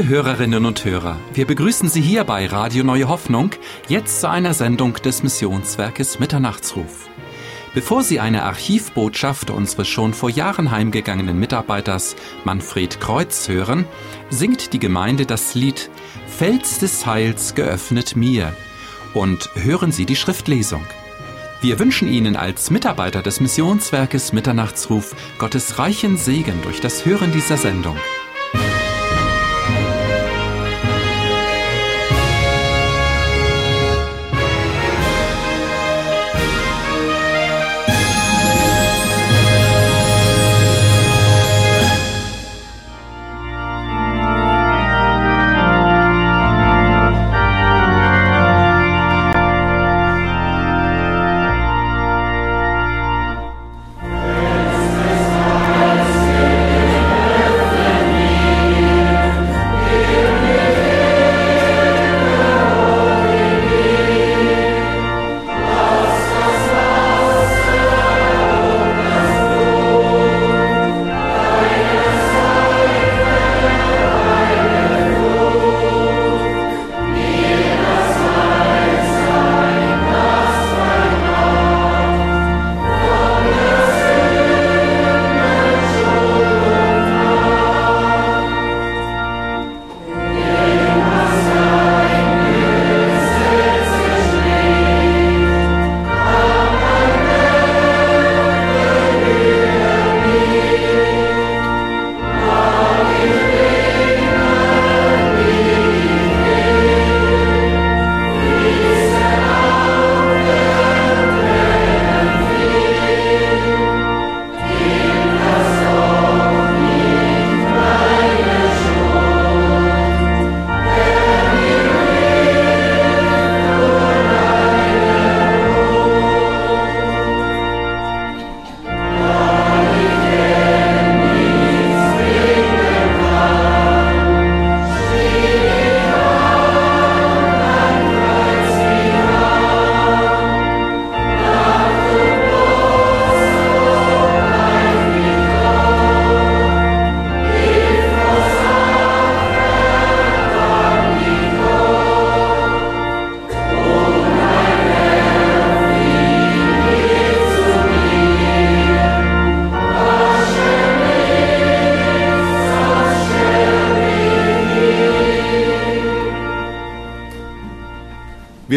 Liebe Hörerinnen und Hörer, wir begrüßen Sie hier bei Radio Neue Hoffnung, jetzt zu einer Sendung des Missionswerkes Mitternachtsruf. Bevor Sie eine Archivbotschaft unseres schon vor Jahren heimgegangenen Mitarbeiters Manfred Kreuz hören, singt die Gemeinde das Lied Fels des Heils geöffnet mir und hören Sie die Schriftlesung. Wir wünschen Ihnen als Mitarbeiter des Missionswerkes Mitternachtsruf Gottes reichen Segen durch das Hören dieser Sendung.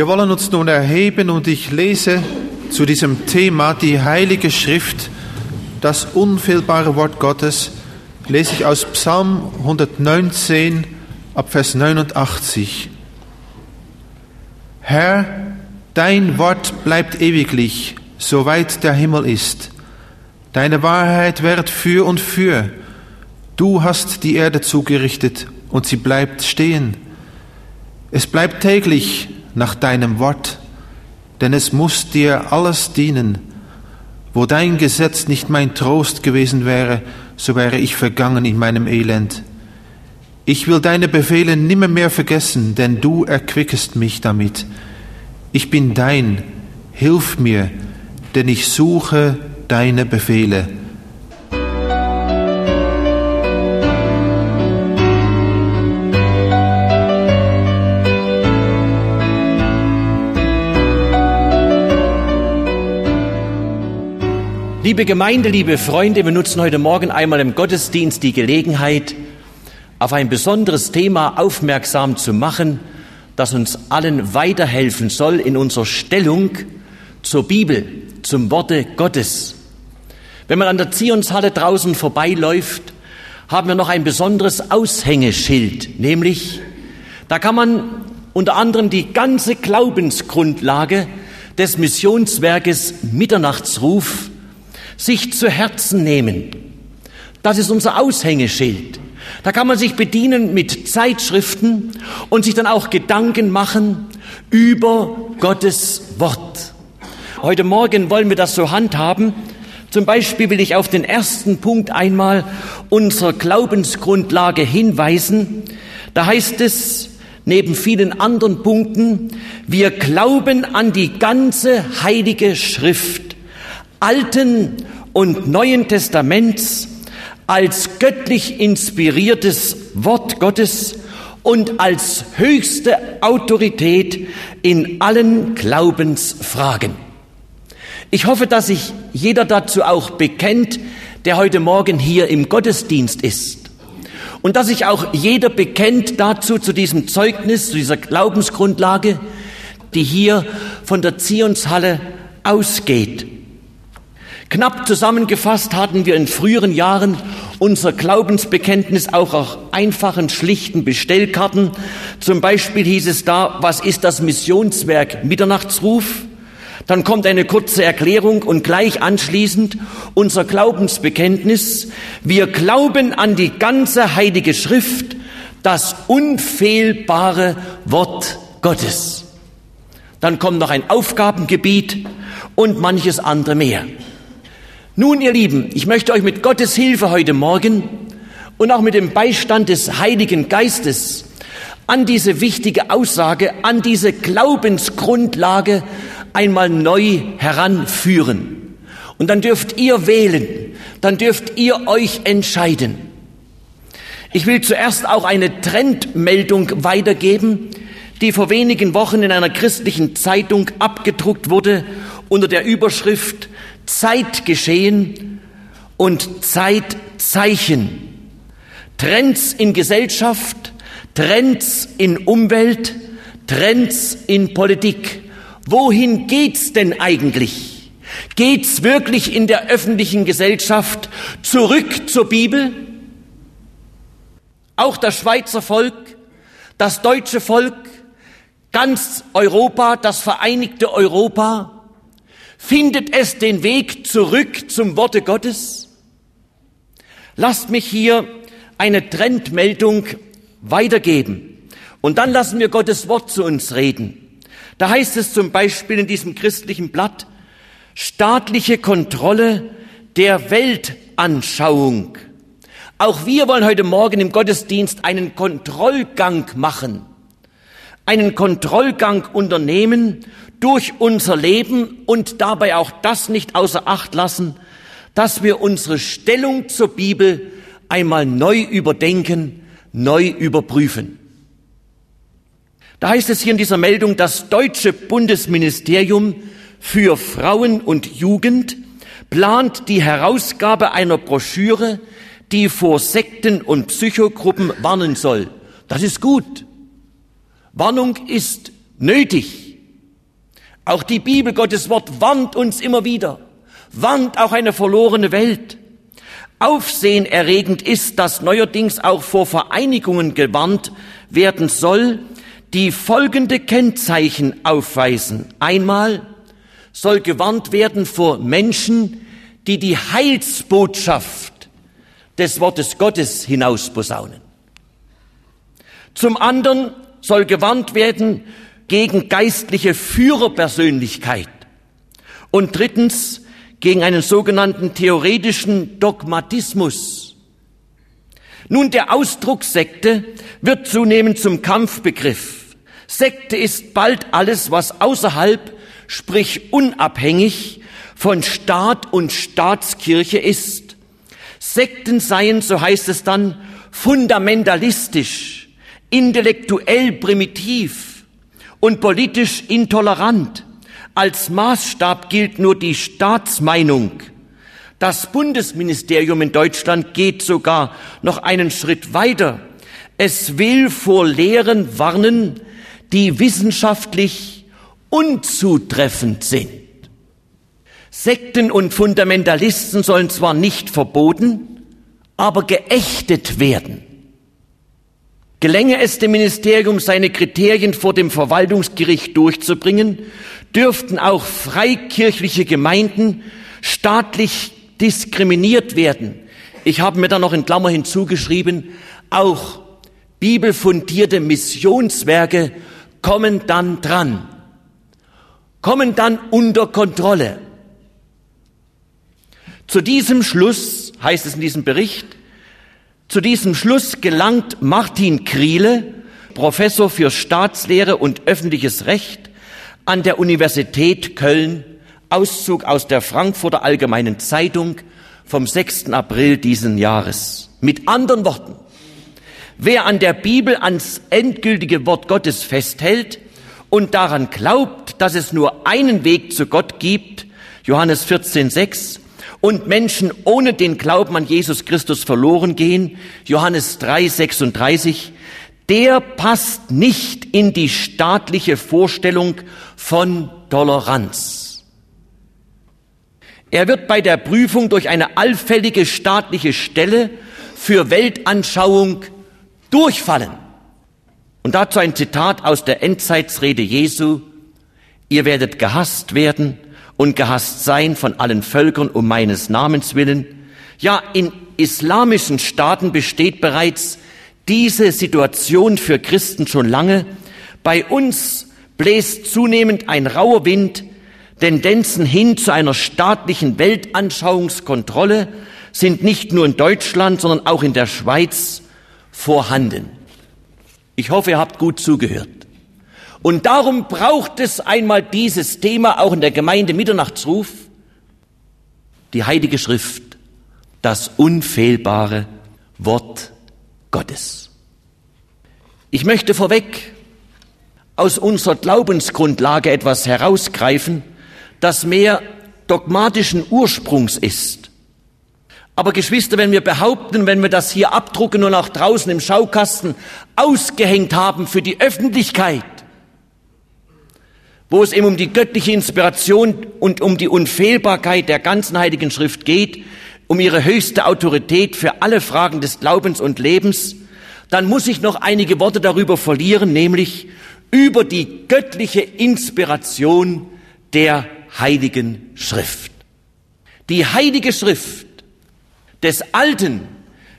Wir wollen uns nun erheben und ich lese zu diesem Thema die Heilige Schrift, das unfehlbare Wort Gottes, lese ich aus Psalm 119 ab Vers 89. Herr, dein Wort bleibt ewiglich, soweit der Himmel ist. Deine Wahrheit währt für und für. Du hast die Erde zugerichtet und sie bleibt stehen. Es bleibt täglich nach deinem Wort, denn es muss dir alles dienen. Wo dein Gesetz nicht mein Trost gewesen wäre, so wäre ich vergangen in meinem Elend. Ich will deine Befehle nimmermehr vergessen, denn du erquickest mich damit. Ich bin dein, hilf mir, denn ich suche deine Befehle. Liebe Gemeinde, liebe Freunde, wir nutzen heute Morgen einmal im Gottesdienst die Gelegenheit, auf ein besonderes Thema aufmerksam zu machen, das uns allen weiterhelfen soll in unserer Stellung zur Bibel, zum Worte Gottes. Wenn man an der Zionshalle draußen vorbeiläuft, haben wir noch ein besonderes Aushängeschild, nämlich da kann man unter anderem die ganze Glaubensgrundlage des Missionswerkes Mitternachtsruf sich zu Herzen nehmen. Das ist unser Aushängeschild. Da kann man sich bedienen mit Zeitschriften und sich dann auch Gedanken machen über Gottes Wort. Heute Morgen wollen wir das so handhaben. Zum Beispiel will ich auf den ersten Punkt einmal unserer Glaubensgrundlage hinweisen. Da heißt es, neben vielen anderen Punkten, wir glauben an die ganze heilige Schrift, Alten und Neuen Testaments als göttlich inspiriertes Wort Gottes und als höchste Autorität in allen Glaubensfragen. Ich hoffe, dass sich jeder dazu auch bekennt, der heute Morgen hier im Gottesdienst ist. Und dass sich auch jeder bekennt dazu, zu diesem Zeugnis, zu dieser Glaubensgrundlage, die hier von der Zionshalle ausgeht. Knapp zusammengefasst hatten wir in früheren Jahren unser Glaubensbekenntnis auch auf einfachen, schlichten Bestellkarten. Zum Beispiel hieß es da, was ist das Missionswerk Mitternachtsruf? Dann kommt eine kurze Erklärung und gleich anschließend unser Glaubensbekenntnis. Wir glauben an die ganze heilige Schrift, das unfehlbare Wort Gottes. Dann kommt noch ein Aufgabengebiet und manches andere mehr. Nun, ihr Lieben, ich möchte euch mit Gottes Hilfe heute Morgen und auch mit dem Beistand des Heiligen Geistes an diese wichtige Aussage, an diese Glaubensgrundlage einmal neu heranführen. Und dann dürft ihr wählen, dann dürft ihr euch entscheiden. Ich will zuerst auch eine Trendmeldung weitergeben, die vor wenigen Wochen in einer christlichen Zeitung abgedruckt wurde unter der Überschrift Zeitgeschehen und Zeitzeichen. Trends in Gesellschaft, Trends in Umwelt, Trends in Politik. Wohin geht's denn eigentlich? Geht's wirklich in der öffentlichen Gesellschaft zurück zur Bibel? Auch das Schweizer Volk, das deutsche Volk, ganz Europa, das vereinigte Europa, Findet es den Weg zurück zum Worte Gottes? Lasst mich hier eine Trendmeldung weitergeben. Und dann lassen wir Gottes Wort zu uns reden. Da heißt es zum Beispiel in diesem christlichen Blatt, staatliche Kontrolle der Weltanschauung. Auch wir wollen heute Morgen im Gottesdienst einen Kontrollgang machen, einen Kontrollgang unternehmen durch unser Leben und dabei auch das nicht außer Acht lassen, dass wir unsere Stellung zur Bibel einmal neu überdenken, neu überprüfen. Da heißt es hier in dieser Meldung, das deutsche Bundesministerium für Frauen und Jugend plant die Herausgabe einer Broschüre, die vor Sekten und Psychogruppen warnen soll. Das ist gut. Warnung ist nötig. Auch die Bibel, Gottes Wort, warnt uns immer wieder, warnt auch eine verlorene Welt. Aufsehenerregend ist, dass neuerdings auch vor Vereinigungen gewarnt werden soll, die folgende Kennzeichen aufweisen. Einmal soll gewarnt werden vor Menschen, die die Heilsbotschaft des Wortes Gottes hinausposaunen. Zum anderen soll gewarnt werden gegen geistliche Führerpersönlichkeit und drittens gegen einen sogenannten theoretischen Dogmatismus. Nun, der Ausdruck Sekte wird zunehmend zum Kampfbegriff. Sekte ist bald alles, was außerhalb, sprich unabhängig von Staat und Staatskirche ist. Sekten seien, so heißt es dann, fundamentalistisch, intellektuell primitiv, und politisch intolerant. Als Maßstab gilt nur die Staatsmeinung. Das Bundesministerium in Deutschland geht sogar noch einen Schritt weiter. Es will vor Lehren warnen, die wissenschaftlich unzutreffend sind. Sekten und Fundamentalisten sollen zwar nicht verboten, aber geächtet werden. Gelänge es dem Ministerium, seine Kriterien vor dem Verwaltungsgericht durchzubringen, dürften auch freikirchliche Gemeinden staatlich diskriminiert werden. Ich habe mir da noch in Klammer hinzugeschrieben, auch bibelfundierte Missionswerke kommen dann dran, kommen dann unter Kontrolle. Zu diesem Schluss heißt es in diesem Bericht, zu diesem Schluss gelangt Martin Kriele, Professor für Staatslehre und öffentliches Recht an der Universität Köln, Auszug aus der Frankfurter Allgemeinen Zeitung vom 6. April diesen Jahres. Mit anderen Worten, Wer an der Bibel ans endgültige Wort Gottes festhält und daran glaubt, dass es nur einen Weg zu Gott gibt, Johannes 14, 6, und Menschen ohne den Glauben an Jesus Christus verloren gehen, Johannes 3, 36, der passt nicht in die staatliche Vorstellung von Toleranz. Er wird bei der Prüfung durch eine allfällige staatliche Stelle für Weltanschauung durchfallen. Und dazu ein Zitat aus der Endzeitsrede Jesu. Ihr werdet gehasst werden und gehasst sein von allen Völkern um meines Namens willen. Ja, in islamischen Staaten besteht bereits diese Situation für Christen schon lange. Bei uns bläst zunehmend ein rauer Wind, Tendenzen hin zu einer staatlichen Weltanschauungskontrolle sind nicht nur in Deutschland, sondern auch in der Schweiz vorhanden. Ich hoffe, ihr habt gut zugehört. Und darum braucht es einmal dieses Thema auch in der Gemeinde Mitternachtsruf, die Heilige Schrift, das unfehlbare Wort Gottes. Ich möchte vorweg aus unserer Glaubensgrundlage etwas herausgreifen, das mehr dogmatischen Ursprungs ist. Aber Geschwister, wenn wir behaupten, wenn wir das hier abdrucken und auch draußen im Schaukasten ausgehängt haben für die Öffentlichkeit, wo es eben um die göttliche Inspiration und um die Unfehlbarkeit der ganzen Heiligen Schrift geht, um ihre höchste Autorität für alle Fragen des Glaubens und Lebens, dann muss ich noch einige Worte darüber verlieren, nämlich über die göttliche Inspiration der Heiligen Schrift. Die Heilige Schrift des Alten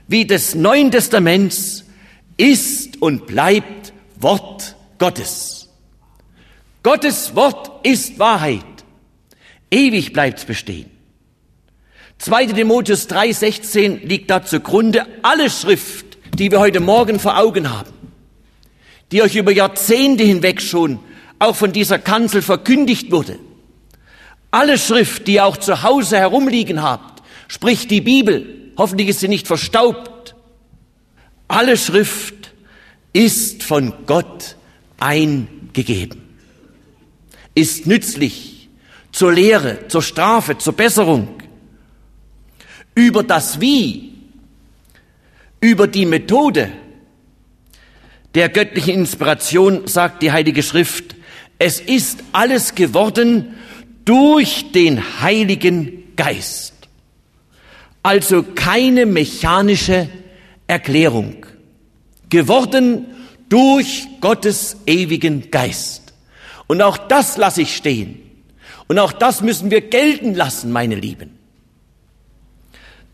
wie des Neuen Testaments ist und bleibt Wort Gottes. Gottes Wort ist Wahrheit. Ewig bleibt's bestehen. 2. Timotheus 3,16 liegt da zugrunde. Alle Schrift, die wir heute Morgen vor Augen haben, die euch über Jahrzehnte hinweg schon auch von dieser Kanzel verkündigt wurde. Alle Schrift, die ihr auch zu Hause herumliegen habt, sprich die Bibel, hoffentlich ist sie nicht verstaubt. Alle Schrift ist von Gott eingegeben, ist nützlich zur Lehre, zur Strafe, zur Besserung, über das Wie, über die Methode der göttlichen Inspiration sagt die Heilige Schrift, es ist alles geworden durch den Heiligen Geist. Also keine mechanische Erklärung. Geworden durch Gottes ewigen Geist. Und auch das lasse ich stehen. Und auch das müssen wir gelten lassen, meine Lieben.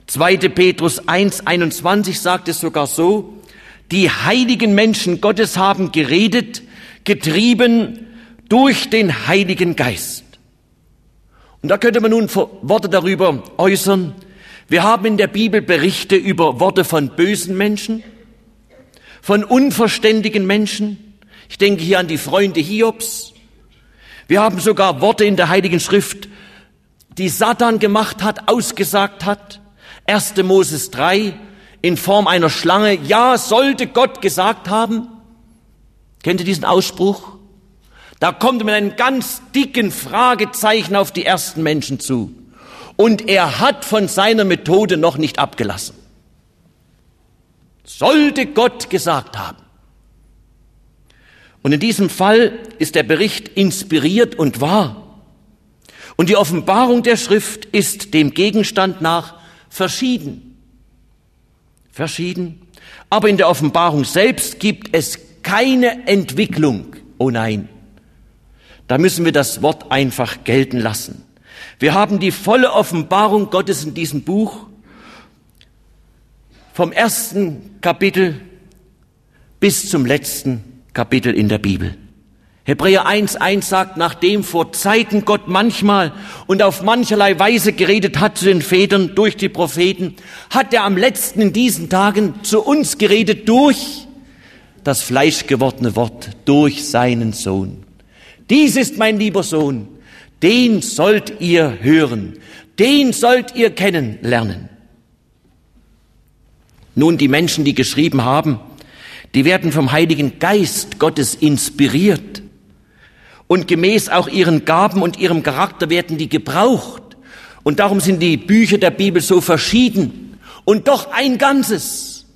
2. Petrus 1, 21 sagt es sogar so, die heiligen Menschen Gottes haben geredet, getrieben durch den Heiligen Geist. Und da könnte man nun Worte darüber äußern. Wir haben in der Bibel Berichte über Worte von bösen Menschen, von unverständigen Menschen. Ich denke hier an die Freunde Hiobs. Wir haben sogar Worte in der Heiligen Schrift, die Satan gemacht hat, ausgesagt hat. 1. Moses 3 in Form einer Schlange, ja, sollte Gott gesagt haben. Kennt ihr diesen Ausspruch? Da kommt mit einem ganz dicken Fragezeichen auf die ersten Menschen zu. Und er hat von seiner Methode noch nicht abgelassen. Sollte Gott gesagt haben. Und in diesem Fall ist der Bericht inspiriert und wahr. Und die Offenbarung der Schrift ist dem Gegenstand nach verschieden. Verschieden. Aber in der Offenbarung selbst gibt es keine Entwicklung. Oh nein. Da müssen wir das Wort einfach gelten lassen. Wir haben die volle Offenbarung Gottes in diesem Buch vom ersten Kapitel bis zum letzten Kapitel in der Bibel. Hebräer 1.1 sagt, nachdem vor Zeiten Gott manchmal und auf mancherlei Weise geredet hat zu den Vätern durch die Propheten, hat er am letzten in diesen Tagen zu uns geredet durch das fleischgewordene Wort, durch seinen Sohn. Dies ist mein lieber Sohn, den sollt ihr hören, den sollt ihr kennenlernen. Nun, die Menschen, die geschrieben haben, Die werden vom Heiligen Geist Gottes inspiriert. Und gemäß auch ihren Gaben und ihrem Charakter werden die gebraucht. Und darum sind die Bücher der Bibel so verschieden und doch ein Ganzes.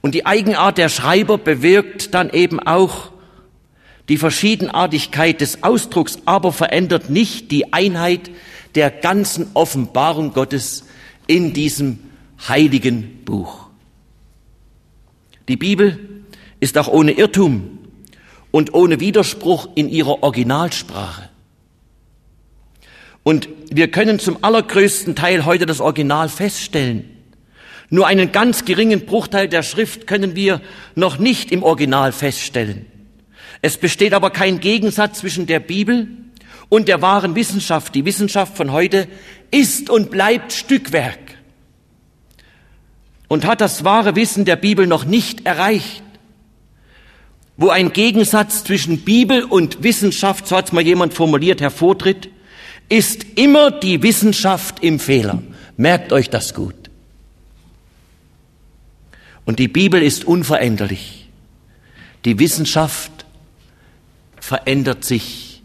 Und die Eigenart der Schreiber bewirkt dann eben auch die Verschiedenartigkeit des Ausdrucks, aber verändert nicht die Einheit der ganzen Offenbarung Gottes in diesem heiligen Buch. Die Bibel ist auch ohne Irrtum und ohne Widerspruch in ihrer Originalsprache. Und wir können zum allergrößten Teil heute das Original feststellen. Nur einen ganz geringen Bruchteil der Schrift können wir noch nicht im Original feststellen. Es besteht aber kein Gegensatz zwischen der Bibel und der wahren Wissenschaft. Die Wissenschaft von heute ist und bleibt Stückwerk und hat das wahre Wissen der Bibel noch nicht erreicht. Wo ein Gegensatz zwischen Bibel und Wissenschaft, so hat es mal jemand formuliert, hervortritt, ist immer die Wissenschaft im Fehler. Merkt euch das gut. Und die Bibel ist unveränderlich. Die Wissenschaft verändert sich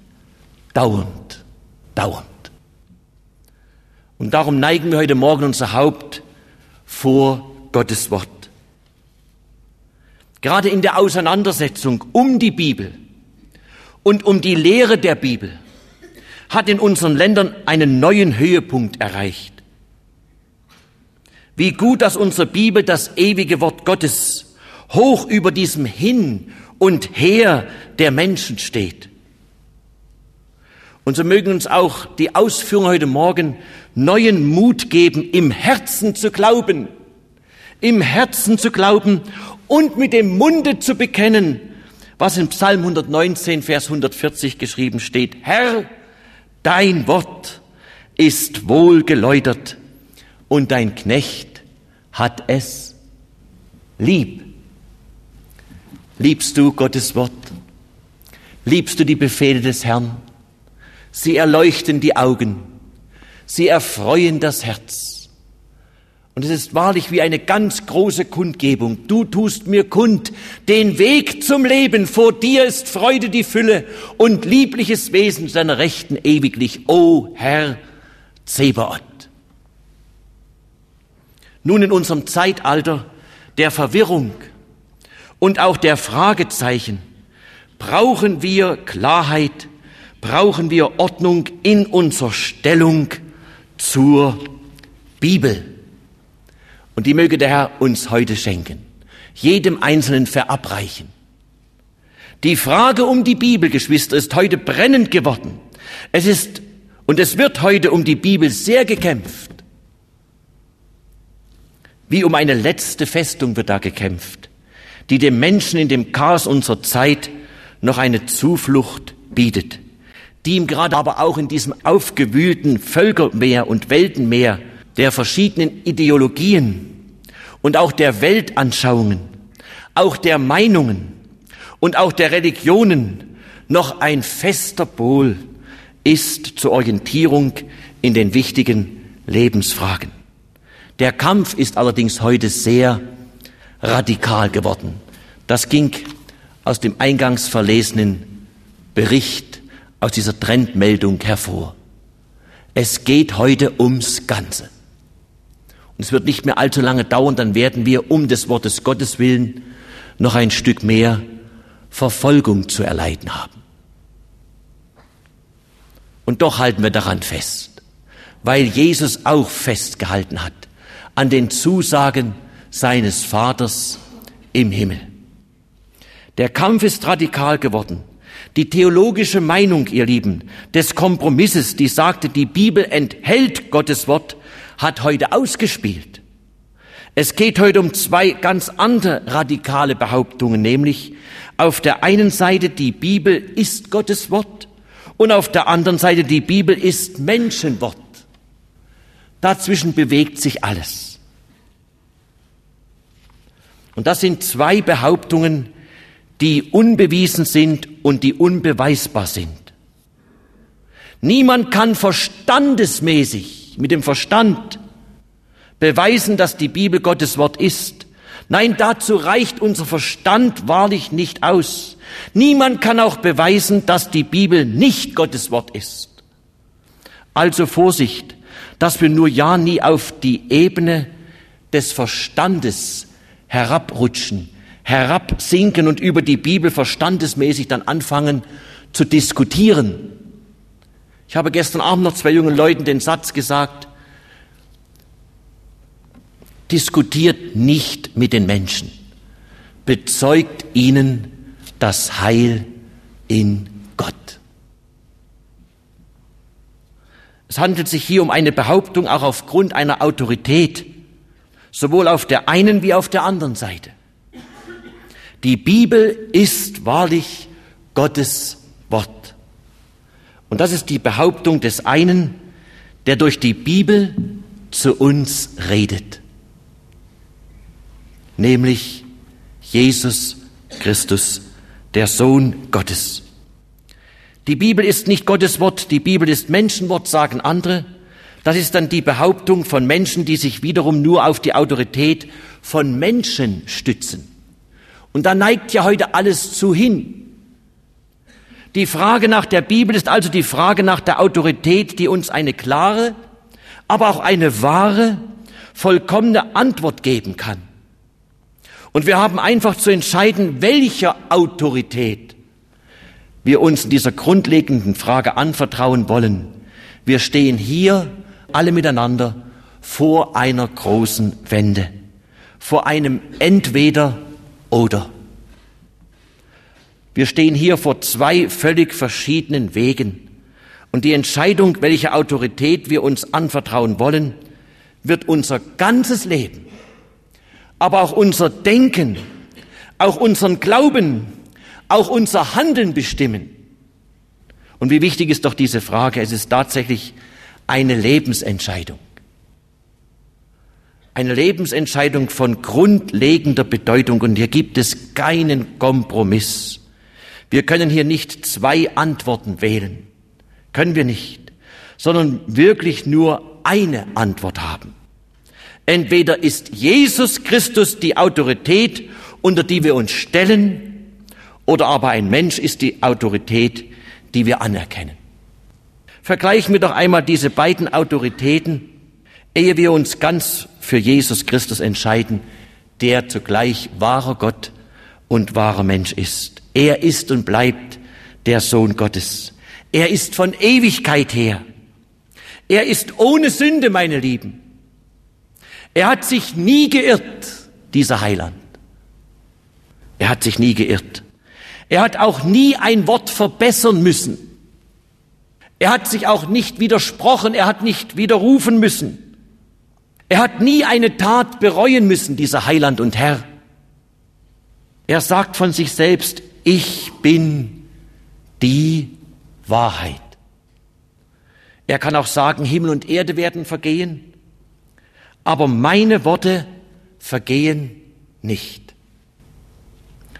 dauernd, dauernd. Und darum neigen wir heute Morgen unser Haupt vor Gottes Wort. Gerade in der Auseinandersetzung um die Bibel und um die Lehre der Bibel hat in unseren Ländern einen neuen Höhepunkt erreicht. Wie gut, dass unsere Bibel das ewige Wort Gottes hoch über diesem Hin und Her der Menschen steht. Und so mögen uns auch die Ausführungen heute Morgen neuen Mut geben, im Herzen zu glauben, im Herzen zu glauben und mit dem Munde zu bekennen, was in Psalm 119, Vers 140 geschrieben steht. Herr, dein Wort ist wohl geläutert und dein Knecht hat es lieb. Liebst du Gottes Wort? Liebst du die Befehle des Herrn? Sie erleuchten die Augen. Sie erfreuen das Herz. Und es ist wahrlich wie eine ganz große Kundgebung. Du tust mir kund den Weg zum Leben. Vor dir ist Freude die Fülle und liebliches Wesen seiner Rechten ewiglich. O Herr Zebaoth. Nun in unserem Zeitalter der Verwirrung und auch der Fragezeichen brauchen wir Klarheit, brauchen wir Ordnung in unserer Stellung zur Bibel. Und die möge der Herr uns heute schenken, jedem Einzelnen verabreichen. Die Frage um die Bibel, Geschwister, ist heute brennend geworden. Es ist und es wird heute um die Bibel sehr gekämpft. Wie um eine letzte Festung wird da gekämpft die dem Menschen in dem Chaos unserer Zeit noch eine Zuflucht bietet, die ihm gerade aber auch in diesem aufgewühlten Völkermeer und Weltenmeer der verschiedenen Ideologien und auch der Weltanschauungen, auch der Meinungen und auch der Religionen noch ein fester Pol ist zur Orientierung in den wichtigen Lebensfragen. Der Kampf ist allerdings heute sehr radikal geworden. Das ging aus dem eingangs verlesenen Bericht, aus dieser Trendmeldung hervor. Es geht heute ums Ganze. Und es wird nicht mehr allzu lange dauern, dann werden wir um des Wortes Gottes willen noch ein Stück mehr Verfolgung zu erleiden haben. Und doch halten wir daran fest, weil Jesus auch festgehalten hat an den Zusagen seines Vaters im Himmel. Der Kampf ist radikal geworden. Die theologische Meinung, ihr Lieben, des Kompromisses, die sagte, die Bibel enthält Gottes Wort, hat heute ausgespielt. Es geht heute um zwei ganz andere radikale Behauptungen, nämlich auf der einen Seite die Bibel ist Gottes Wort und auf der anderen Seite die Bibel ist Menschenwort. Dazwischen bewegt sich alles. Und das sind zwei Behauptungen, die unbewiesen sind und die unbeweisbar sind. Niemand kann verstandesmäßig mit dem Verstand beweisen, dass die Bibel Gottes Wort ist, Nein, dazu reicht unser Verstand wahrlich nicht aus. Niemand kann auch beweisen, dass die Bibel nicht Gottes Wort ist. Also Vorsicht, dass wir nur ja nie auf die Ebene des Verstandes herabrutschen, herabsinken und über die Bibel verstandesmäßig dann anfangen zu diskutieren. Ich habe gestern Abend noch zwei jungen Leuten den Satz gesagt, diskutiert nicht mit den Menschen, bezeugt ihnen das Heil in Gott. Es handelt sich hier um eine Behauptung auch aufgrund einer Autorität, sowohl auf der einen wie auf der anderen Seite. Die Bibel ist wahrlich Gottes. Und das ist die Behauptung des einen, der durch die Bibel zu uns redet nämlich Jesus Christus, der Sohn Gottes. Die Bibel ist nicht Gottes Wort, die Bibel ist Menschenwort, sagen andere. Das ist dann die Behauptung von Menschen, die sich wiederum nur auf die Autorität von Menschen stützen. Und da neigt ja heute alles zu hin. Die Frage nach der Bibel ist also die Frage nach der Autorität, die uns eine klare, aber auch eine wahre, vollkommene Antwort geben kann. Und wir haben einfach zu entscheiden, welcher Autorität wir uns in dieser grundlegenden Frage anvertrauen wollen. Wir stehen hier alle miteinander vor einer großen Wende, vor einem Entweder oder. Wir stehen hier vor zwei völlig verschiedenen Wegen. Und die Entscheidung, welche Autorität wir uns anvertrauen wollen, wird unser ganzes Leben aber auch unser Denken, auch unseren Glauben, auch unser Handeln bestimmen. Und wie wichtig ist doch diese Frage? Es ist tatsächlich eine Lebensentscheidung. Eine Lebensentscheidung von grundlegender Bedeutung. Und hier gibt es keinen Kompromiss. Wir können hier nicht zwei Antworten wählen. Können wir nicht. Sondern wirklich nur eine Antwort haben. Entweder ist Jesus Christus die Autorität, unter die wir uns stellen, oder aber ein Mensch ist die Autorität, die wir anerkennen. Vergleichen wir doch einmal diese beiden Autoritäten, ehe wir uns ganz für Jesus Christus entscheiden, der zugleich wahrer Gott und wahrer Mensch ist. Er ist und bleibt der Sohn Gottes. Er ist von Ewigkeit her. Er ist ohne Sünde, meine Lieben. Er hat sich nie geirrt, dieser Heiland. Er hat sich nie geirrt. Er hat auch nie ein Wort verbessern müssen. Er hat sich auch nicht widersprochen, er hat nicht widerrufen müssen. Er hat nie eine Tat bereuen müssen, dieser Heiland und Herr. Er sagt von sich selbst, ich bin die Wahrheit. Er kann auch sagen, Himmel und Erde werden vergehen, aber meine Worte vergehen nicht.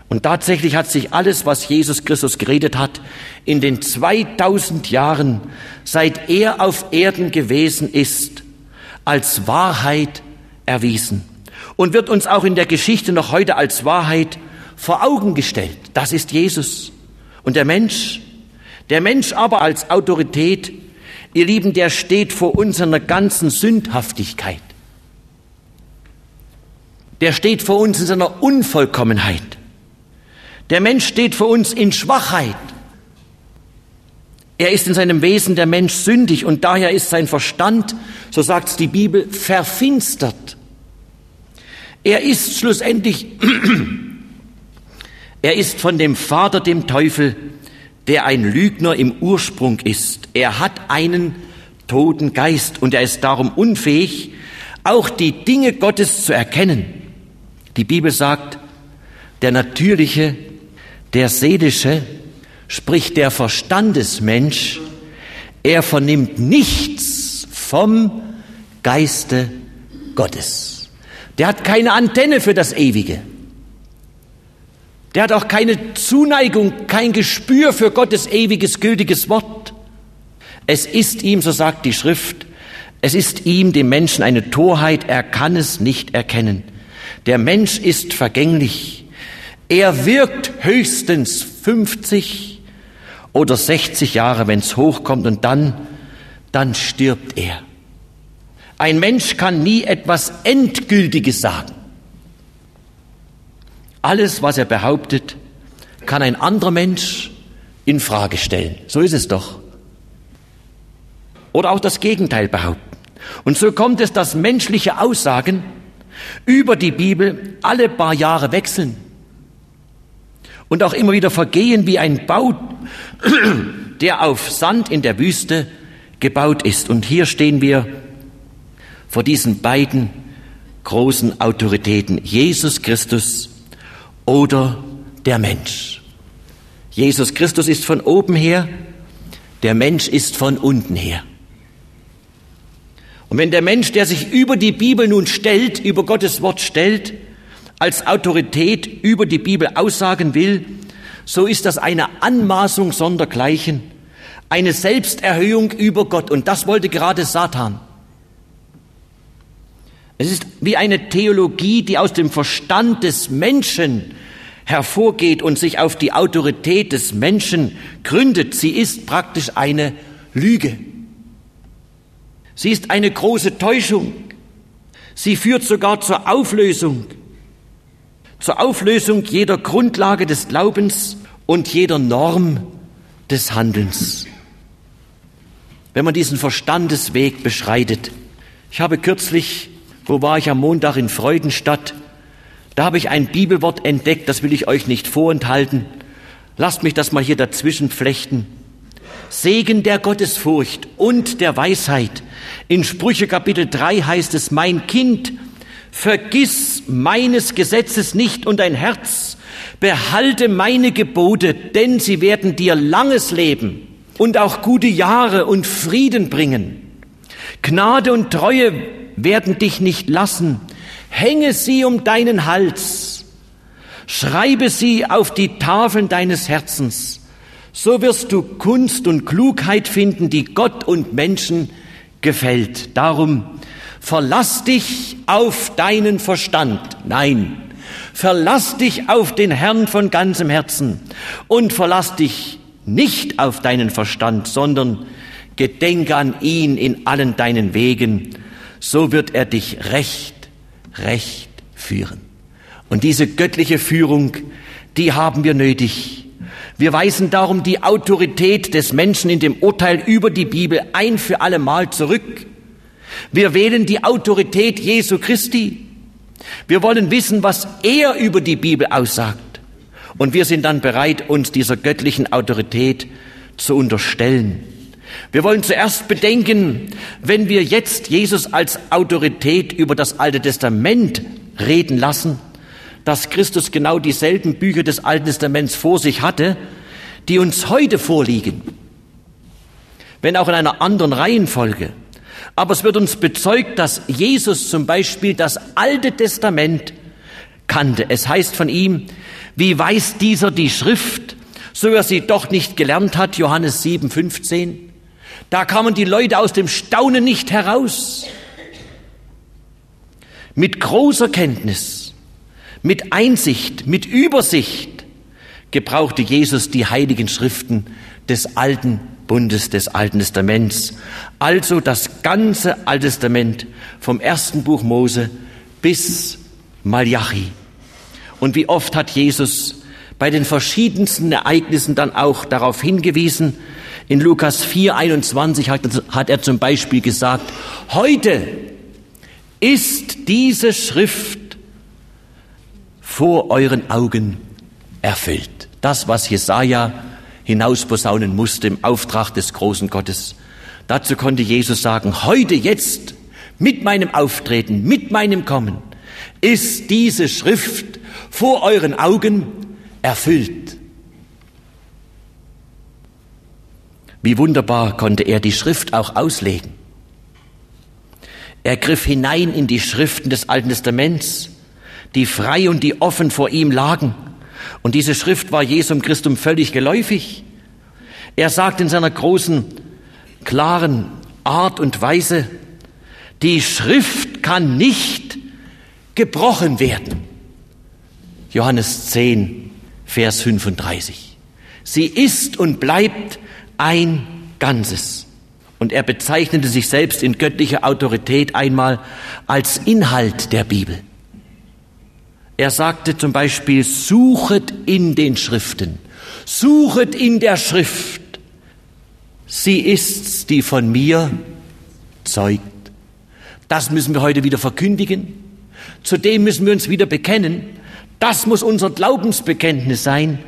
Und tatsächlich hat sich alles, was Jesus Christus geredet hat, in den 2000 Jahren, seit er auf Erden gewesen ist, als Wahrheit erwiesen und wird uns auch in der Geschichte noch heute als Wahrheit vor Augen gestellt. Das ist Jesus. Und der Mensch, der Mensch aber als Autorität, ihr Lieben, der steht vor unserer ganzen Sündhaftigkeit der steht vor uns in seiner Unvollkommenheit. Der Mensch steht vor uns in Schwachheit. Er ist in seinem Wesen der Mensch sündig und daher ist sein Verstand, so sagt es die Bibel, verfinstert. Er ist schlussendlich, er ist von dem Vater, dem Teufel, der ein Lügner im Ursprung ist. Er hat einen toten Geist und er ist darum unfähig, auch die Dinge Gottes zu erkennen. Die Bibel sagt, der natürliche, der seelische, sprich der Verstandesmensch, er vernimmt nichts vom Geiste Gottes. Der hat keine Antenne für das Ewige. Der hat auch keine Zuneigung, kein Gespür für Gottes ewiges, gültiges Wort. Es ist ihm, so sagt die Schrift, es ist ihm, dem Menschen, eine Torheit, er kann es nicht erkennen. Der Mensch ist vergänglich. Er wirkt höchstens 50 oder 60 Jahre, wenn es hochkommt, und dann, dann stirbt er. Ein Mensch kann nie etwas Endgültiges sagen. Alles, was er behauptet, kann ein anderer Mensch in Frage stellen. So ist es doch. Oder auch das Gegenteil behaupten. Und so kommt es, dass menschliche Aussagen über die Bibel alle paar Jahre wechseln und auch immer wieder vergehen wie ein Bau, der auf Sand in der Wüste gebaut ist. Und hier stehen wir vor diesen beiden großen Autoritäten, Jesus Christus oder der Mensch. Jesus Christus ist von oben her, der Mensch ist von unten her. Und wenn der Mensch, der sich über die Bibel nun stellt, über Gottes Wort stellt, als Autorität über die Bibel aussagen will, so ist das eine Anmaßung sondergleichen, eine Selbsterhöhung über Gott. Und das wollte gerade Satan. Es ist wie eine Theologie, die aus dem Verstand des Menschen hervorgeht und sich auf die Autorität des Menschen gründet. Sie ist praktisch eine Lüge. Sie ist eine große Täuschung. Sie führt sogar zur Auflösung, zur Auflösung jeder Grundlage des Glaubens und jeder Norm des Handelns. Wenn man diesen Verstandesweg beschreitet. Ich habe kürzlich, wo war ich am Montag in Freudenstadt, da habe ich ein Bibelwort entdeckt, das will ich euch nicht vorenthalten. Lasst mich das mal hier dazwischen flechten. Segen der Gottesfurcht und der Weisheit in Sprüche Kapitel 3 heißt es, mein Kind, vergiss meines Gesetzes nicht und dein Herz, behalte meine Gebote, denn sie werden dir langes Leben und auch gute Jahre und Frieden bringen. Gnade und Treue werden dich nicht lassen. Hänge sie um deinen Hals. Schreibe sie auf die Tafeln deines Herzens. So wirst du Kunst und Klugheit finden, die Gott und Menschen gefällt. Darum verlass dich auf deinen Verstand. Nein, verlass dich auf den Herrn von ganzem Herzen und verlass dich nicht auf deinen Verstand, sondern gedenke an ihn in allen deinen Wegen. So wird er dich recht, recht führen. Und diese göttliche Führung, die haben wir nötig. Wir weisen darum die Autorität des Menschen in dem Urteil über die Bibel ein für alle Mal zurück. Wir wählen die Autorität Jesu Christi. Wir wollen wissen, was er über die Bibel aussagt. Und wir sind dann bereit, uns dieser göttlichen Autorität zu unterstellen. Wir wollen zuerst bedenken, wenn wir jetzt Jesus als Autorität über das Alte Testament reden lassen, dass Christus genau dieselben Bücher des Alten Testaments vor sich hatte, die uns heute vorliegen, wenn auch in einer anderen Reihenfolge. Aber es wird uns bezeugt, dass Jesus zum Beispiel das Alte Testament kannte. Es heißt von ihm, wie weiß dieser die Schrift, so er sie doch nicht gelernt hat, Johannes 7, 15. Da kamen die Leute aus dem Staunen nicht heraus. Mit großer Kenntnis mit Einsicht, mit Übersicht gebrauchte Jesus die heiligen Schriften des alten Bundes, des Alten Testaments. Also das ganze Alte Testament vom ersten Buch Mose bis Malachi. Und wie oft hat Jesus bei den verschiedensten Ereignissen dann auch darauf hingewiesen. In Lukas 4, 21 hat, hat er zum Beispiel gesagt, heute ist diese Schrift vor euren Augen erfüllt. Das, was Jesaja hinausposaunen musste im Auftrag des großen Gottes. Dazu konnte Jesus sagen, heute, jetzt, mit meinem Auftreten, mit meinem Kommen, ist diese Schrift vor euren Augen erfüllt. Wie wunderbar konnte er die Schrift auch auslegen. Er griff hinein in die Schriften des Alten Testaments die frei und die offen vor ihm lagen. Und diese Schrift war Jesum Christum völlig geläufig. Er sagt in seiner großen, klaren Art und Weise, die Schrift kann nicht gebrochen werden. Johannes 10, Vers 35. Sie ist und bleibt ein Ganzes. Und er bezeichnete sich selbst in göttlicher Autorität einmal als Inhalt der Bibel. Er sagte zum Beispiel, suchet in den Schriften, suchet in der Schrift. Sie ist's, die von mir zeugt. Das müssen wir heute wieder verkündigen. Zudem müssen wir uns wieder bekennen. Das muss unser Glaubensbekenntnis sein.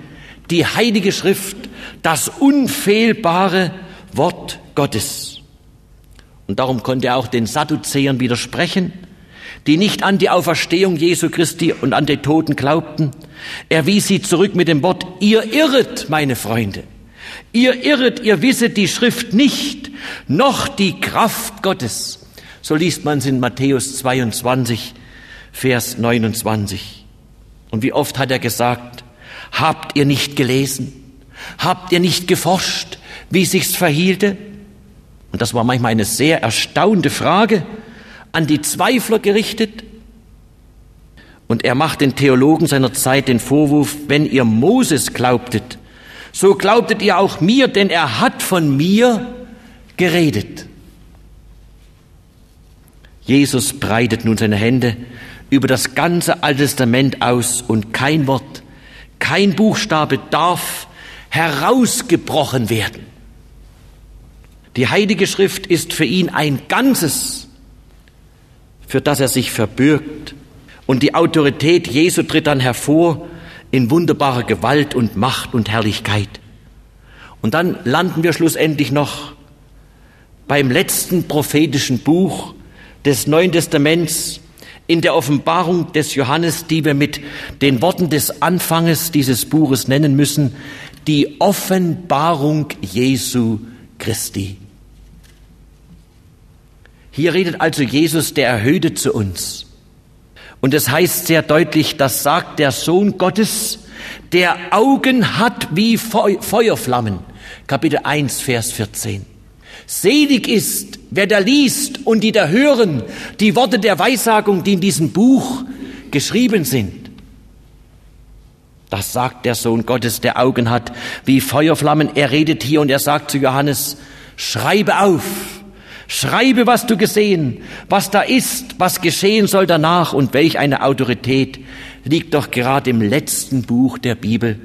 Die Heilige Schrift, das unfehlbare Wort Gottes. Und darum konnte er auch den Sadduzäern widersprechen, die nicht an die Auferstehung Jesu Christi und an die Toten glaubten. Er wies sie zurück mit dem Wort, ihr irret, meine Freunde. Ihr irret, ihr wisset die Schrift nicht, noch die Kraft Gottes. So liest man es in Matthäus 22, Vers 29. Und wie oft hat er gesagt, habt ihr nicht gelesen? Habt ihr nicht geforscht, wie sich's verhielte? Und das war manchmal eine sehr erstaunte Frage an die Zweifler gerichtet. Und er macht den Theologen seiner Zeit den Vorwurf, wenn ihr Moses glaubtet, so glaubtet ihr auch mir, denn er hat von mir geredet. Jesus breitet nun seine Hände über das ganze Alte Testament aus und kein Wort, kein Buchstabe darf herausgebrochen werden. Die Heilige Schrift ist für ihn ein Ganzes, für das er sich verbürgt. Und die Autorität Jesu tritt dann hervor in wunderbarer Gewalt und Macht und Herrlichkeit. Und dann landen wir schlussendlich noch beim letzten prophetischen Buch des Neuen Testaments, in der Offenbarung des Johannes, die wir mit den Worten des Anfanges dieses Buches nennen müssen, die Offenbarung Jesu Christi. Hier redet also Jesus, der Erhöhte, zu uns. Und es heißt sehr deutlich, das sagt der Sohn Gottes, der Augen hat wie Feuerflammen. Kapitel 1, Vers 14. Selig ist, wer da liest und die da hören, die Worte der Weissagung, die in diesem Buch geschrieben sind. Das sagt der Sohn Gottes, der Augen hat wie Feuerflammen. Er redet hier und er sagt zu Johannes, schreibe auf, schreibe, was du gesehen, was da ist, was geschehen soll danach und welch eine Autorität liegt doch gerade im letzten Buch der Bibel,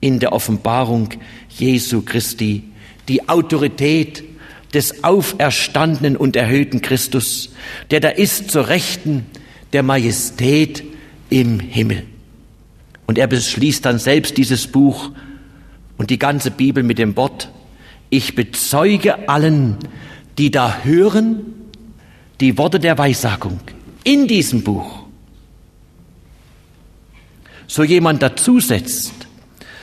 in der Offenbarung Jesu Christi. Die Autorität des auferstandenen und erhöhten Christus, der da ist zur Rechten der Majestät im Himmel. Und er beschließt dann selbst dieses Buch und die ganze Bibel mit dem Wort, ich bezeuge allen, die da hören, die Worte der Weissagung in diesem Buch. So jemand dazusetzt,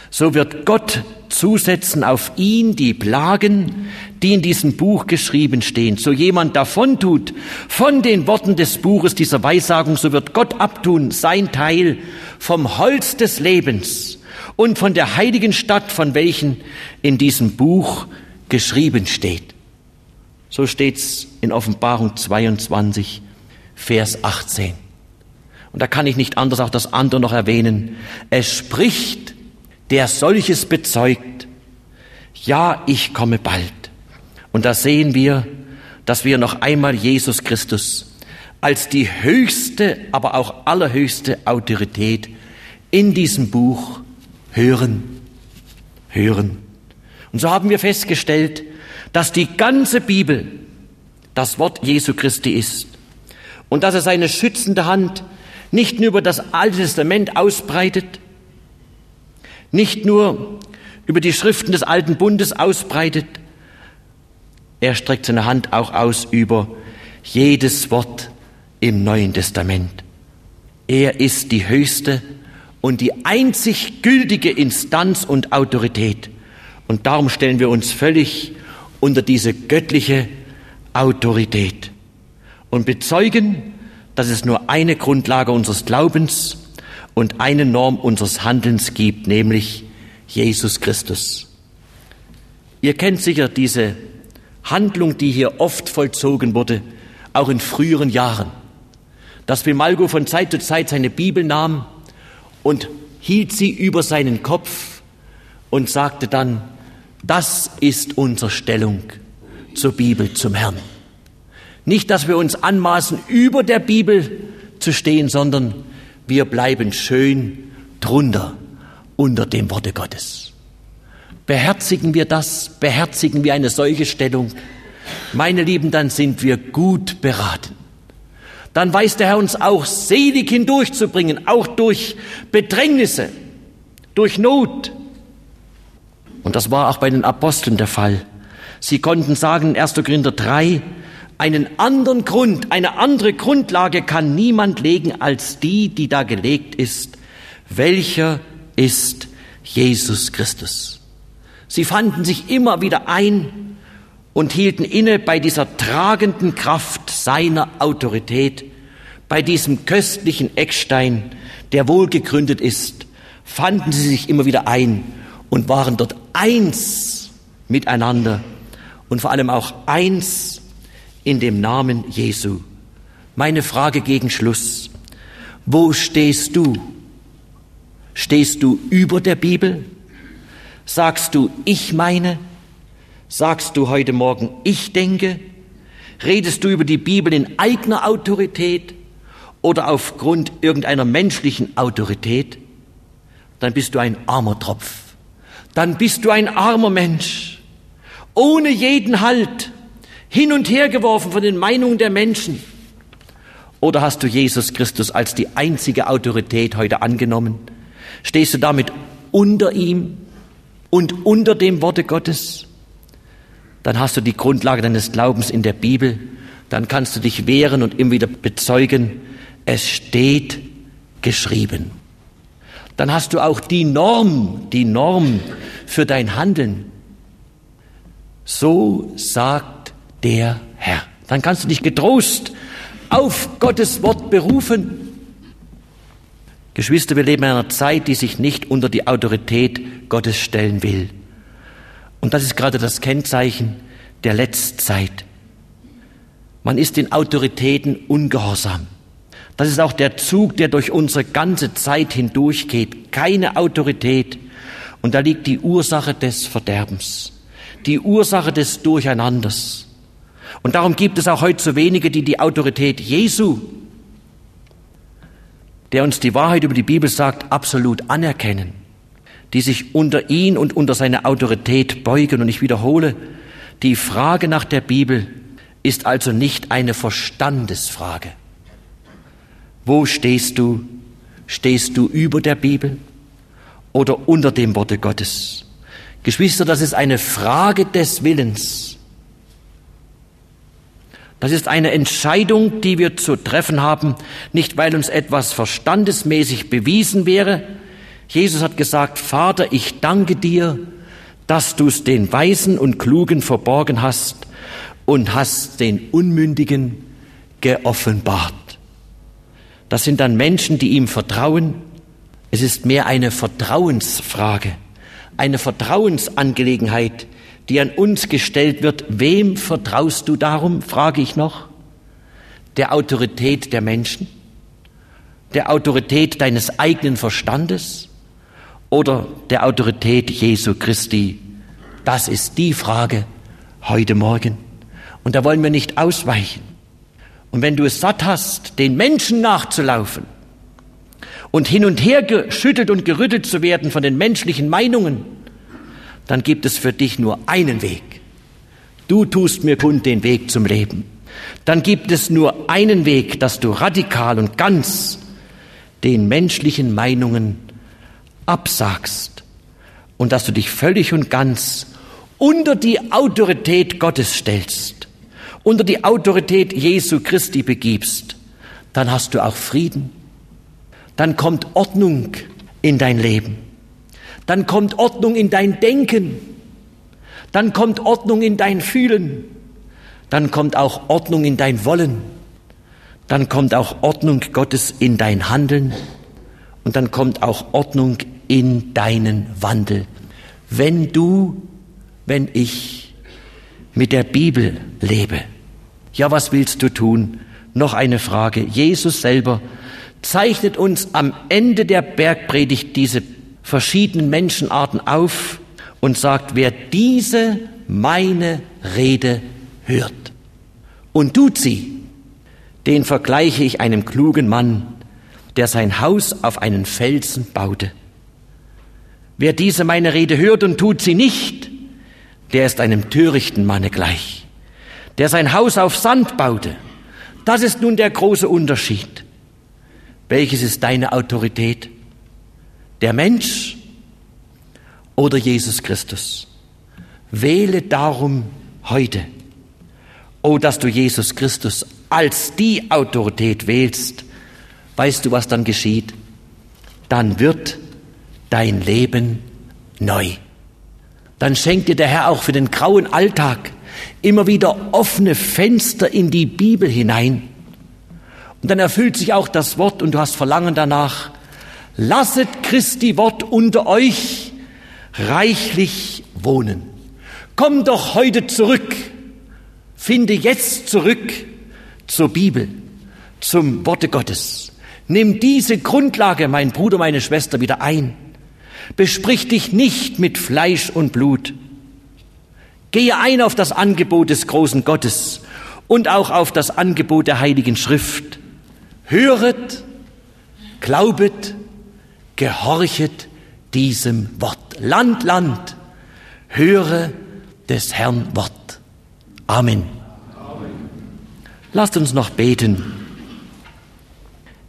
so wird Gott zusetzen auf ihn die Plagen, die in diesem Buch geschrieben stehen. So jemand davon tut von den Worten des Buches dieser Weissagung, so wird Gott abtun sein Teil vom Holz des Lebens und von der heiligen Stadt, von welchen in diesem Buch geschrieben steht. So steht's in Offenbarung 22, Vers 18. Und da kann ich nicht anders auch das andere noch erwähnen. Es spricht der solches bezeugt, ja, ich komme bald. Und da sehen wir, dass wir noch einmal Jesus Christus als die höchste, aber auch allerhöchste Autorität in diesem Buch hören, hören. Und so haben wir festgestellt, dass die ganze Bibel das Wort Jesu Christi ist und dass er seine schützende Hand nicht nur über das Alte Testament ausbreitet, nicht nur über die Schriften des alten Bundes ausbreitet, er streckt seine Hand auch aus über jedes Wort im Neuen Testament. Er ist die höchste und die einzig gültige Instanz und Autorität. Und darum stellen wir uns völlig unter diese göttliche Autorität und bezeugen, dass es nur eine Grundlage unseres Glaubens und eine Norm unseres Handelns gibt, nämlich Jesus Christus. Ihr kennt sicher diese Handlung, die hier oft vollzogen wurde, auch in früheren Jahren. dass Bimalgo von Zeit zu Zeit seine Bibel nahm und hielt sie über seinen Kopf und sagte dann, das ist unsere Stellung zur Bibel, zum Herrn. Nicht, dass wir uns anmaßen, über der Bibel zu stehen, sondern wir bleiben schön drunter unter dem Worte Gottes. Beherzigen wir das, beherzigen wir eine solche Stellung, meine Lieben, dann sind wir gut beraten. Dann weiß der Herr uns auch selig hindurchzubringen, auch durch Bedrängnisse, durch Not. Und das war auch bei den Aposteln der Fall. Sie konnten sagen in 1. Korinther 3, einen anderen Grund, eine andere Grundlage kann niemand legen als die, die da gelegt ist. Welcher ist Jesus Christus? Sie fanden sich immer wieder ein und hielten inne bei dieser tragenden Kraft seiner Autorität, bei diesem köstlichen Eckstein, der wohlgegründet ist, fanden sie sich immer wieder ein und waren dort eins miteinander und vor allem auch eins in dem Namen Jesu. Meine Frage gegen Schluss. Wo stehst du? Stehst du über der Bibel? Sagst du, ich meine? Sagst du heute Morgen, ich denke? Redest du über die Bibel in eigener Autorität oder aufgrund irgendeiner menschlichen Autorität? Dann bist du ein armer Tropf. Dann bist du ein armer Mensch. Ohne jeden Halt hin und her geworfen von den Meinungen der Menschen? Oder hast du Jesus Christus als die einzige Autorität heute angenommen? Stehst du damit unter ihm und unter dem Worte Gottes? Dann hast du die Grundlage deines Glaubens in der Bibel. Dann kannst du dich wehren und immer wieder bezeugen, es steht geschrieben. Dann hast du auch die Norm, die Norm für dein Handeln. So sagt der Herr. Dann kannst du dich getrost auf Gottes Wort berufen. Geschwister, wir leben in einer Zeit, die sich nicht unter die Autorität Gottes stellen will. Und das ist gerade das Kennzeichen der Letztzeit. Man ist den Autoritäten ungehorsam. Das ist auch der Zug, der durch unsere ganze Zeit hindurchgeht. Keine Autorität. Und da liegt die Ursache des Verderbens, die Ursache des Durcheinanders. Und darum gibt es auch heute so wenige, die die Autorität Jesu, der uns die Wahrheit über die Bibel sagt, absolut anerkennen, die sich unter ihn und unter seine Autorität beugen. Und ich wiederhole, die Frage nach der Bibel ist also nicht eine Verstandesfrage. Wo stehst du? Stehst du über der Bibel oder unter dem Worte Gottes? Geschwister, das ist eine Frage des Willens. Das ist eine Entscheidung, die wir zu treffen haben, nicht weil uns etwas verstandesmäßig bewiesen wäre. Jesus hat gesagt, Vater, ich danke dir, dass du es den Weisen und Klugen verborgen hast und hast den Unmündigen geoffenbart. Das sind dann Menschen, die ihm vertrauen. Es ist mehr eine Vertrauensfrage, eine Vertrauensangelegenheit, die an uns gestellt wird, wem vertraust du darum, frage ich noch? Der Autorität der Menschen? Der Autorität deines eigenen Verstandes? Oder der Autorität Jesu Christi? Das ist die Frage heute Morgen. Und da wollen wir nicht ausweichen. Und wenn du es satt hast, den Menschen nachzulaufen und hin und her geschüttelt und gerüttelt zu werden von den menschlichen Meinungen, dann gibt es für dich nur einen Weg. Du tust mir kund den Weg zum Leben. Dann gibt es nur einen Weg, dass du radikal und ganz den menschlichen Meinungen absagst und dass du dich völlig und ganz unter die Autorität Gottes stellst, unter die Autorität Jesu Christi begibst, dann hast du auch Frieden. Dann kommt Ordnung in dein Leben dann kommt Ordnung in dein Denken, dann kommt Ordnung in dein Fühlen, dann kommt auch Ordnung in dein Wollen, dann kommt auch Ordnung Gottes in dein Handeln und dann kommt auch Ordnung in deinen Wandel. Wenn du, wenn ich mit der Bibel lebe, ja, was willst du tun? noch eine Frage. Jesus selber zeichnet uns am Ende der Bergpredigt diese verschiedenen Menschenarten auf und sagt, wer diese meine Rede hört und tut sie, den vergleiche ich einem klugen Mann, der sein Haus auf einen Felsen baute. Wer diese meine Rede hört und tut sie nicht, der ist einem törichten Manne gleich, der sein Haus auf Sand baute. Das ist nun der große Unterschied. Welches ist deine Autorität? Der Mensch oder Jesus Christus? Wähle darum heute. Oh, dass du Jesus Christus als die Autorität wählst, weißt du, was dann geschieht? Dann wird dein Leben neu. Dann schenkt dir der Herr auch für den grauen Alltag immer wieder offene Fenster in die Bibel hinein. Und dann erfüllt sich auch das Wort und du hast Verlangen danach. Lasset Christi Wort unter euch reichlich wohnen. Komm doch heute zurück. Finde jetzt zurück zur Bibel, zum Worte Gottes. Nimm diese Grundlage, mein Bruder, meine Schwester, wieder ein. Besprich dich nicht mit Fleisch und Blut. Gehe ein auf das Angebot des großen Gottes und auch auf das Angebot der Heiligen Schrift. Höret, glaubet, gehorchet diesem Wort. Land, Land, höre des Herrn Wort. Amen. Amen. Lasst uns noch beten.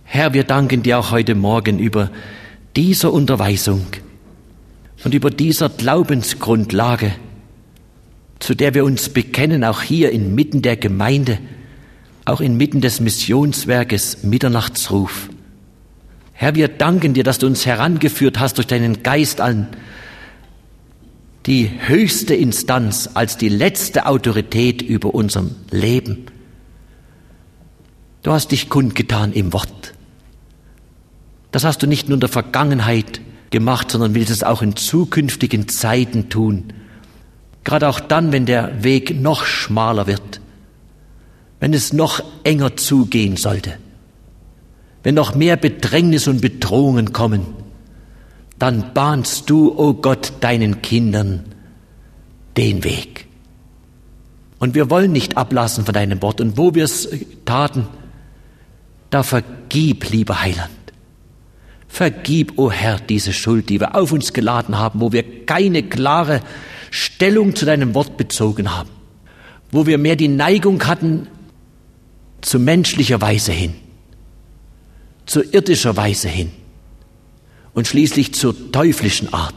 Herr, wir danken dir auch heute Morgen über diese Unterweisung und über dieser Glaubensgrundlage, zu der wir uns bekennen, auch hier inmitten der Gemeinde, auch inmitten des Missionswerkes Mitternachtsruf. Herr, wir danken dir, dass du uns herangeführt hast durch deinen Geist an die höchste Instanz, als die letzte Autorität über unserem Leben. Du hast dich kundgetan im Wort. Das hast du nicht nur in der Vergangenheit gemacht, sondern willst es auch in zukünftigen Zeiten tun. Gerade auch dann, wenn der Weg noch schmaler wird, wenn es noch enger zugehen sollte, wenn noch mehr Bedrängnis und Bedrohungen kommen, dann bahnst du, o oh Gott, deinen Kindern den Weg. Und wir wollen nicht ablassen von deinem Wort. Und wo wir es taten, da vergib, lieber Heiland. Vergib, o oh Herr, diese Schuld, die wir auf uns geladen haben, wo wir keine klare Stellung zu deinem Wort bezogen haben, wo wir mehr die Neigung hatten zu menschlicher Weise hin, zu irdischer Weise hin und schließlich zur teuflischen Art.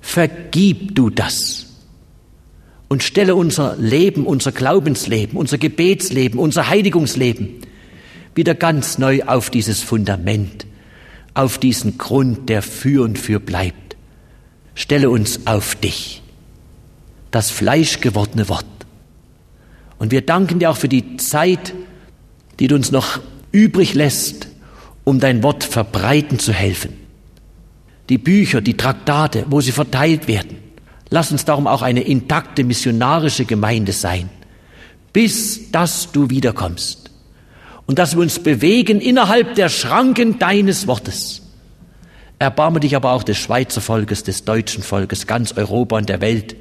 Vergib du das und stelle unser Leben, unser Glaubensleben, unser Gebetsleben, unser Heiligungsleben wieder ganz neu auf dieses Fundament, auf diesen Grund, der für und für bleibt. Stelle uns auf dich, das fleischgewordene Wort. Und wir danken dir auch für die Zeit, die du uns noch übrig lässt, um dein Wort verbreiten zu helfen die Bücher, die Traktate, wo sie verteilt werden. Lass uns darum auch eine intakte missionarische Gemeinde sein, bis dass du wiederkommst. Und dass wir uns bewegen innerhalb der Schranken deines Wortes. Erbarme dich aber auch des Schweizer Volkes, des deutschen Volkes, ganz Europa und der Welt,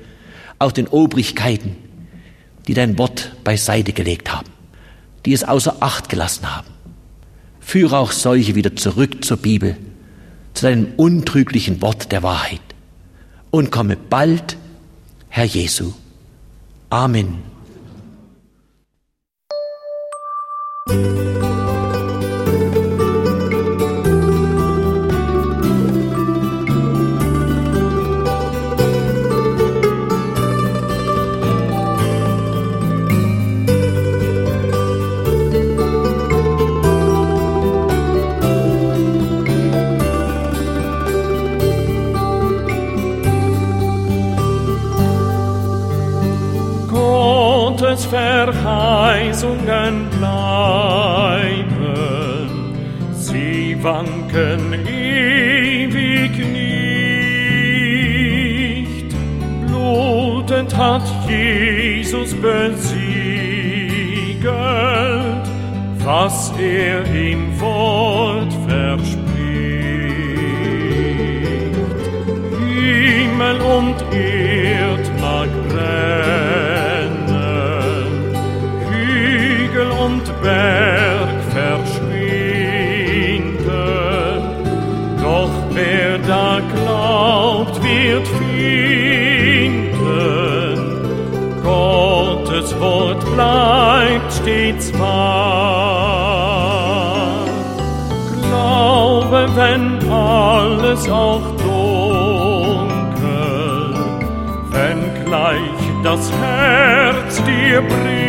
auch den Obrigkeiten, die dein Wort beiseite gelegt haben, die es außer Acht gelassen haben. Führe auch solche wieder zurück zur Bibel, zu deinem untrüglichen Wort der Wahrheit. Und komme bald, Herr Jesu. Amen. Verheißungen bleiben, sie wanken ewig nicht. Blutend hat Jesus besiegelt, was er im Wort verspricht. Himmel und Erd Berg verschwinden, doch wer da glaubt, wird finden. Gottes Wort bleibt stets wahr. Glaube, wenn alles auch dunkel, wenn gleich das Herz dir bricht,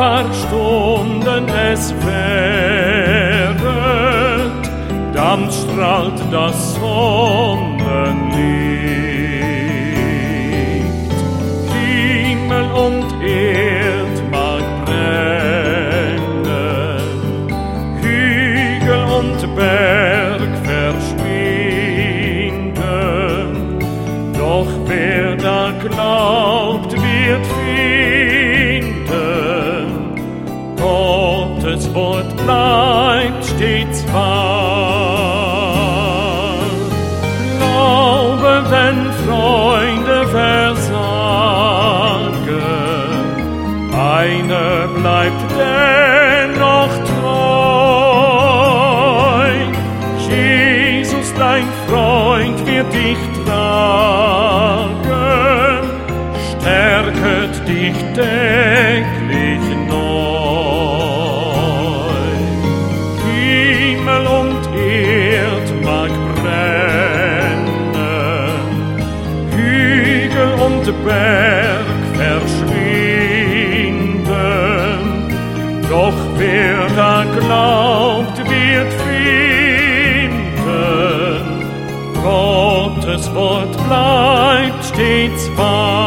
paar Stunden es währet, dann strahlt das Sonnenlicht. Stets wahr. Glaube, wenn Freunde versagen, einer bleibt Berg verschwinden, doch wer da glaubt, wird finden. Gottes Wort bleibt stets wahr.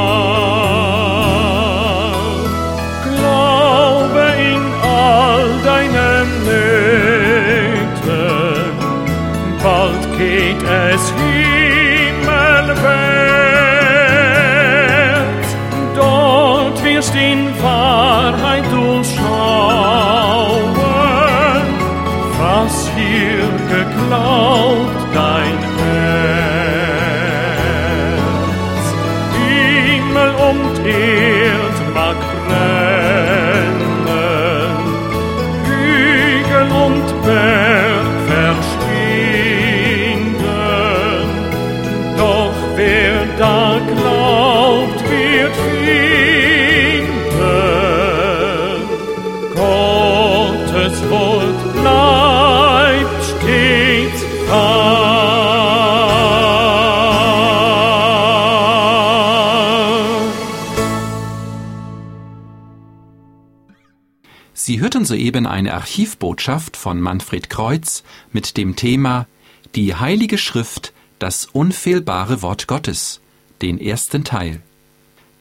Sie hörten soeben eine Archivbotschaft von Manfred Kreuz mit dem Thema Die Heilige Schrift, das unfehlbare Wort Gottes, den ersten Teil.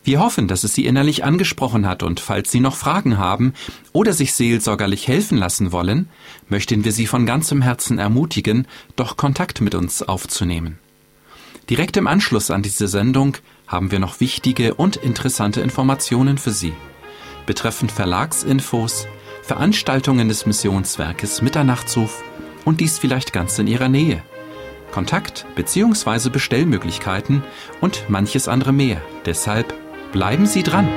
Wir hoffen, dass es Sie innerlich angesprochen hat und falls Sie noch Fragen haben oder sich seelsorgerlich helfen lassen wollen, möchten wir Sie von ganzem Herzen ermutigen, doch Kontakt mit uns aufzunehmen. Direkt im Anschluss an diese Sendung haben wir noch wichtige und interessante Informationen für Sie betreffend Verlagsinfos, Veranstaltungen des Missionswerkes Mitternachtsruf und dies vielleicht ganz in Ihrer Nähe. Kontakt bzw. Bestellmöglichkeiten und manches andere mehr. Deshalb bleiben Sie dran.